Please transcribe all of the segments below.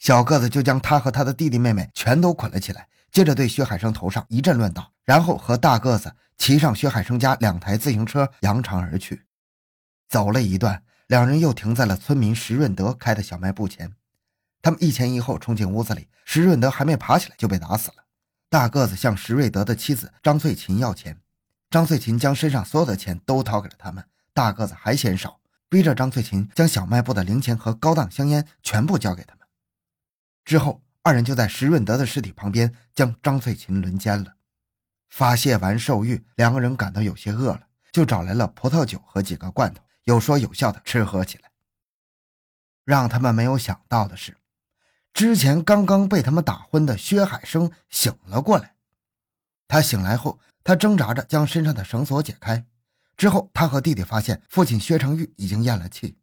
小个子就将他和他的弟弟妹妹全都捆了起来，接着对薛海生头上一阵乱打，然后和大个子骑上薛海生家两台自行车扬长而去。走了一段，两人又停在了村民石润德开的小卖部前。他们一前一后冲进屋子里，石润德还没爬起来就被打死了。大个子向石瑞德的妻子张翠琴要钱，张翠琴将身上所有的钱都掏给了他们。大个子还嫌少，逼着张翠琴将小卖部的零钱和高档香烟全部交给他们。之后，二人就在石润德的尸体旁边将张翠琴轮奸了。发泄完兽欲，两个人感到有些饿了，就找来了葡萄酒和几个罐头，有说有笑的吃喝起来。让他们没有想到的是，之前刚刚被他们打昏的薛海生醒了过来。他醒来后，他挣扎着将身上的绳索解开，之后他和弟弟发现父亲薛成玉已经咽了气。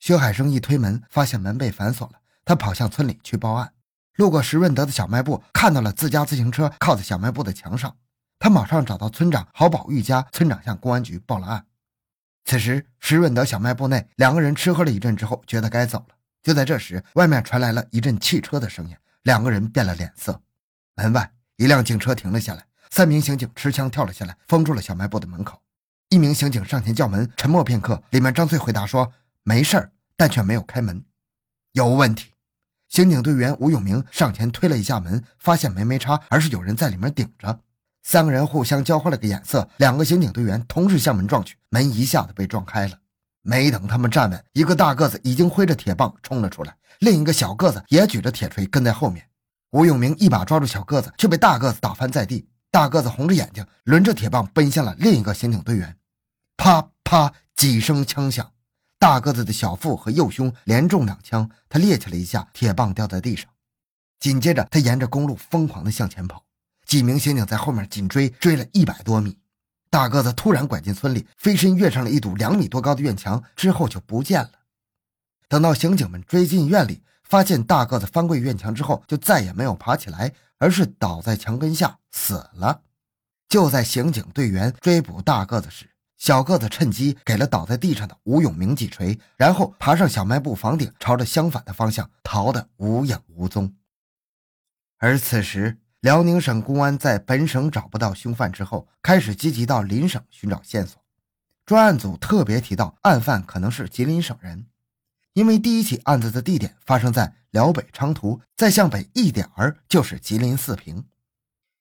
薛海生一推门，发现门被反锁了。他跑向村里去报案，路过石润德的小卖部，看到了自家自行车靠在小卖部的墙上。他马上找到村长郝宝玉家，村长向公安局报了案。此时，石润德小卖部内两个人吃喝了一阵之后，觉得该走了。就在这时，外面传来了一阵汽车的声音，两个人变了脸色。门外，一辆警车停了下来，三名刑警持枪跳了下来，封住了小卖部的门口。一名刑警上前叫门，沉默片刻，里面张翠回答说：“没事儿”，但却没有开门。有问题。刑警队员吴永明上前推了一下门，发现门没插，而是有人在里面顶着。三个人互相交换了个眼色，两个刑警队员同时向门撞去，门一下子被撞开了。没等他们站稳，一个大个子已经挥着铁棒冲了出来，另一个小个子也举着铁锤跟在后面。吴永明一把抓住小个子，却被大个子打翻在地。大个子红着眼睛，抡着铁棒奔向了另一个刑警队员。啪啪几声枪响。大个子的小腹和右胸连中两枪，他趔趄了一下，铁棒掉在地上。紧接着，他沿着公路疯狂地向前跑，几名刑警在后面紧追，追了一百多米。大个子突然拐进村里，飞身跃上了一堵两米多高的院墙，之后就不见了。等到刑警们追进院里，发现大个子翻过院墙之后，就再也没有爬起来，而是倒在墙根下死了。就在刑警队员追捕大个子时，小个子趁机给了倒在地上的吴永明几锤，然后爬上小卖部房顶，朝着相反的方向逃得无影无踪。而此时，辽宁省公安在本省找不到凶犯之后，开始积极到邻省寻找线索。专案组特别提到，案犯可能是吉林省人，因为第一起案子的地点发生在辽北昌图，再向北一点儿就是吉林四平。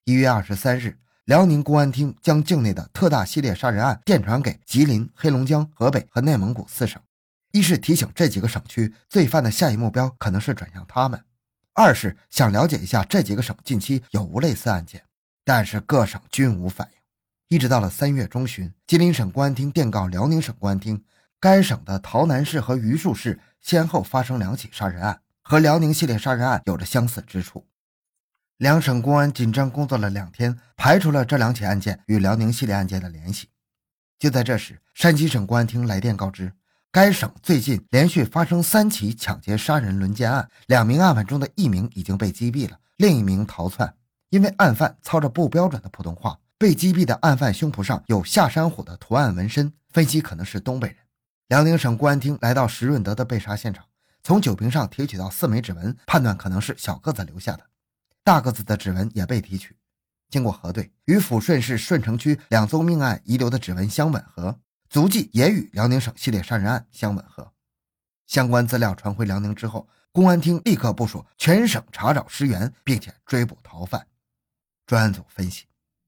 一月二十三日。辽宁公安厅将境内的特大系列杀人案电传给吉林、黑龙江、河北和内蒙古四省，一是提醒这几个省区罪犯的下一目标可能是转向他们；二是想了解一下这几个省近期有无类似案件，但是各省均无反应。一直到了三月中旬，吉林省公安厅电告辽宁省公安厅，该省的洮南市和榆树市先后发生两起杀人案，和辽宁系列杀人案有着相似之处。两省公安紧张工作了两天，排除了这两起案件与辽宁系列案件的联系。就在这时，山西省公安厅来电告知，该省最近连续发生三起抢劫杀人轮奸案，两名案犯中的一名已经被击毙了，另一名逃窜。因为案犯操着不标准的普通话，被击毙的案犯胸脯上有下山虎的图案纹身，分析可能是东北人。辽宁省公安厅来到石润德的被杀现场，从酒瓶上提取到四枚指纹，判断可能是小个子留下的。大个子的指纹也被提取，经过核对，与抚顺市顺城区两宗命案遗留的指纹相吻合，足迹也与辽宁省系列杀人案相吻合。相关资料传回辽宁之后，公安厅立刻部署全省查找尸源，并且追捕逃犯。专案组分析，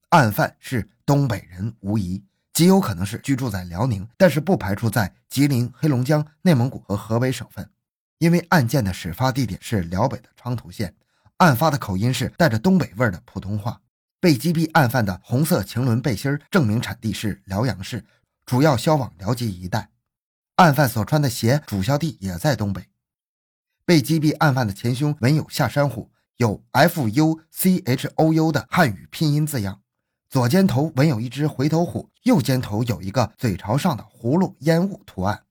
案犯是东北人无疑，极有可能是居住在辽宁，但是不排除在吉林、黑龙江、内蒙古和河北省份，因为案件的始发地点是辽北的昌图县。案发的口音是带着东北味儿的普通话。被击毙案犯的红色晴纶背心证明产地是辽阳市，主要销往辽吉一带。案犯所穿的鞋主销地也在东北。被击毙案犯的前胸纹有下山虎，有 F U C H O U 的汉语拼音字样。左肩头纹有一只回头虎，右肩头有一个嘴朝上的葫芦烟雾图案。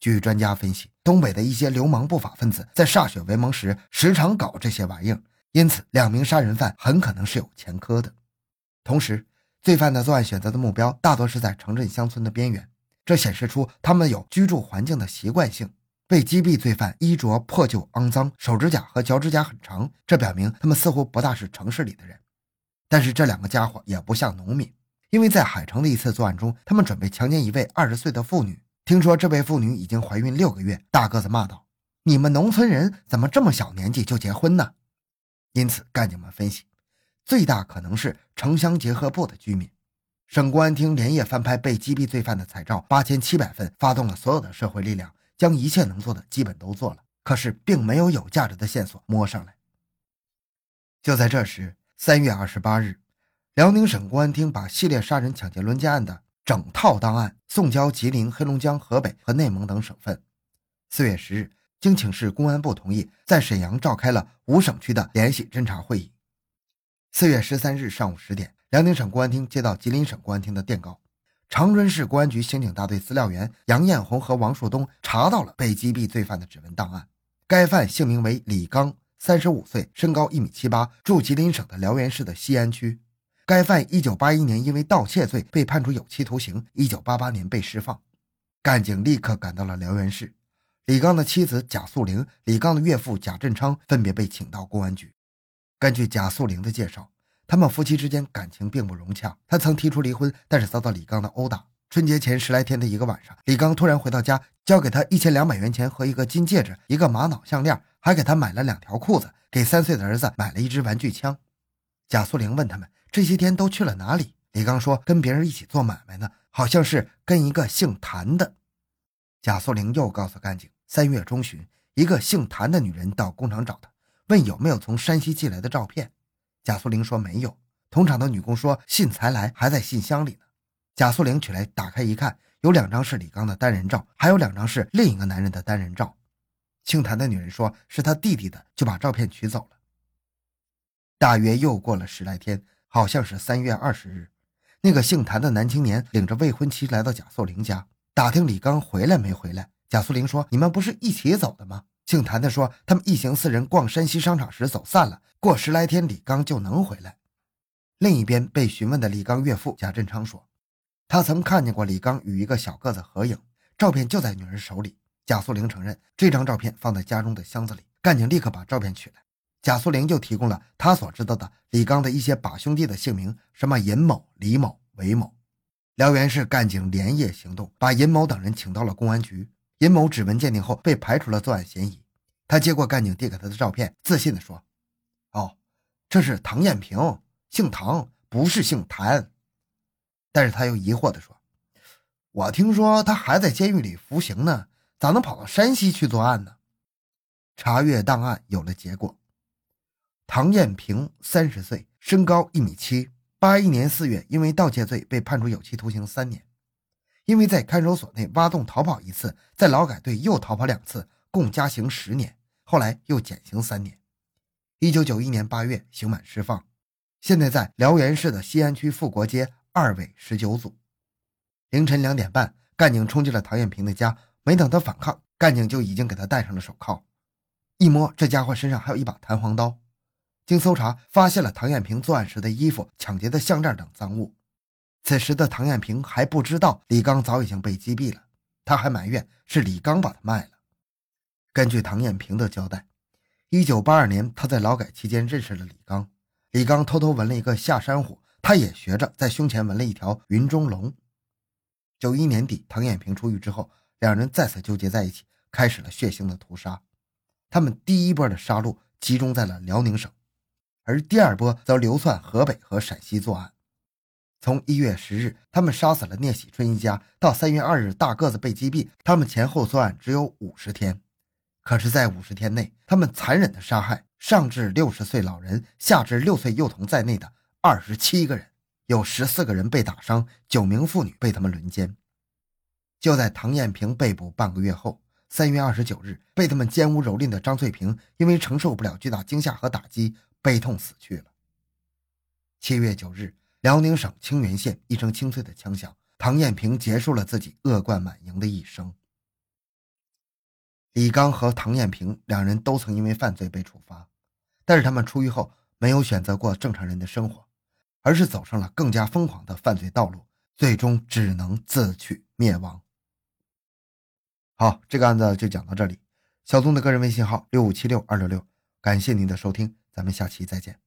据专家分析，东北的一些流氓不法分子在歃血为盟时，时常搞这些玩意儿，因此两名杀人犯很可能是有前科的。同时，罪犯的作案选择的目标大多是在城镇乡村的边缘，这显示出他们有居住环境的习惯性。被击毙罪犯衣着破旧肮脏，手指甲和脚趾甲很长，这表明他们似乎不大是城市里的人。但是这两个家伙也不像农民，因为在海城的一次作案中，他们准备强奸一位二十岁的妇女。听说这位妇女已经怀孕六个月，大个子骂道：“你们农村人怎么这么小年纪就结婚呢？”因此，干警们分析，最大可能是城乡结合部的居民。省公安厅连夜翻拍被击毙罪犯的彩照八千七百份，发动了所有的社会力量，将一切能做的基本都做了，可是并没有有价值的线索摸上来。就在这时，三月二十八日，辽宁省公安厅把系列杀人抢劫轮奸案的整套档案送交吉林、黑龙江、河北和内蒙等省份。四月十日，经请示公安部同意，在沈阳召开了五省区的联席侦查会议。四月十三日上午十点。辽宁省公安厅接到吉林省公安厅的电告，长春市公安局刑警大队资料员杨艳红和王树东查到了被击毙罪犯的指纹档案。该犯姓名为李刚，三十五岁，身高一米七八，住吉林省的辽源市的西安区。该犯一九八一年因为盗窃罪被判处有期徒刑，一九八八年被释放。干警立刻赶到了辽源市，李刚的妻子贾素玲、李刚的岳父贾振昌分别被请到公安局。根据贾素玲的介绍。他们夫妻之间感情并不融洽，他曾提出离婚，但是遭到李刚的殴打。春节前十来天的一个晚上，李刚突然回到家，交给他一千两百元钱和一个金戒指、一个玛瑙项链，还给他买了两条裤子，给三岁的儿子买了一支玩具枪。贾素玲问他们这些天都去了哪里，李刚说跟别人一起做买卖呢，好像是跟一个姓谭的。贾素玲又告诉干警，三月中旬，一个姓谭的女人到工厂找他，问有没有从山西寄来的照片。贾素玲说没有，同厂的女工说信才来，还在信箱里呢。贾素玲取来打开一看，有两张是李刚的单人照，还有两张是另一个男人的单人照。姓谭的女人说是他弟弟的，就把照片取走了。大约又过了十来天，好像是三月二十日，那个姓谭的男青年领着未婚妻来到贾素玲家，打听李刚回来没回来。贾素玲说：“你们不是一起走的吗？”姓谭的说：“他们一行四人逛山西商场时走散了，过十来天李刚就能回来。”另一边被询问的李刚岳父贾振昌说：“他曾看见过李刚与一个小个子合影，照片就在女儿手里。”贾素玲承认这张照片放在家中的箱子里，干警立刻把照片取来。贾素玲就提供了他所知道的李刚的一些把兄弟的姓名，什么尹某、李某、韦某。辽源市干警连夜行动，把尹某等人请到了公安局。尹某指纹鉴定后被排除了作案嫌疑。他接过干警递给他的照片，自信地说：“哦，这是唐艳平，姓唐，不是姓谭。”但是他又疑惑地说：“我听说他还在监狱里服刑呢，咋能跑到山西去作案呢？”查阅档案有了结果：唐艳平，三十岁，身高一米七，八一年四月因为盗窃罪被判处有期徒刑三年。因为在看守所内挖洞逃跑一次，在劳改队又逃跑两次，共加刑十年，后来又减刑三年。一九九一年八月刑满释放，现在在辽源市的西安区富国街二委十九组。凌晨两点半，干警冲进了唐艳平的家，没等他反抗，干警就已经给他戴上了手铐。一摸，这家伙身上还有一把弹簧刀。经搜查，发现了唐艳平作案时的衣服、抢劫的项链等赃物。此时的唐艳平还不知道李刚早已经被击毙了，他还埋怨是李刚把他卖了。根据唐艳平的交代，一九八二年他在劳改期间认识了李刚，李刚偷偷纹了一个下山虎，他也学着在胸前纹了一条云中龙。九一年底，唐艳平出狱之后，两人再次纠结在一起，开始了血腥的屠杀。他们第一波的杀戮集中在了辽宁省，而第二波则流窜河北和陕西作案。从一月十日，他们杀死了聂喜春一家，到三月二日大个子被击毙，他们前后作案只有五十天。可是，在五十天内，他们残忍的杀害上至六十岁老人，下至六岁幼童在内的二十七个人，有十四个人被打伤，九名妇女被他们轮奸。就在唐艳平被捕半个月后，三月二十九日，被他们奸污蹂躏的张翠萍因为承受不了巨大惊吓和打击，悲痛死去了。七月九日。辽宁省清原县一声清脆的枪响，唐艳平结束了自己恶贯满盈的一生。李刚和唐艳平两人都曾因为犯罪被处罚，但是他们出狱后没有选择过正常人的生活，而是走上了更加疯狂的犯罪道路，最终只能自取灭亡。好，这个案子就讲到这里。小东的个人微信号六五七六二六六，感谢您的收听，咱们下期再见。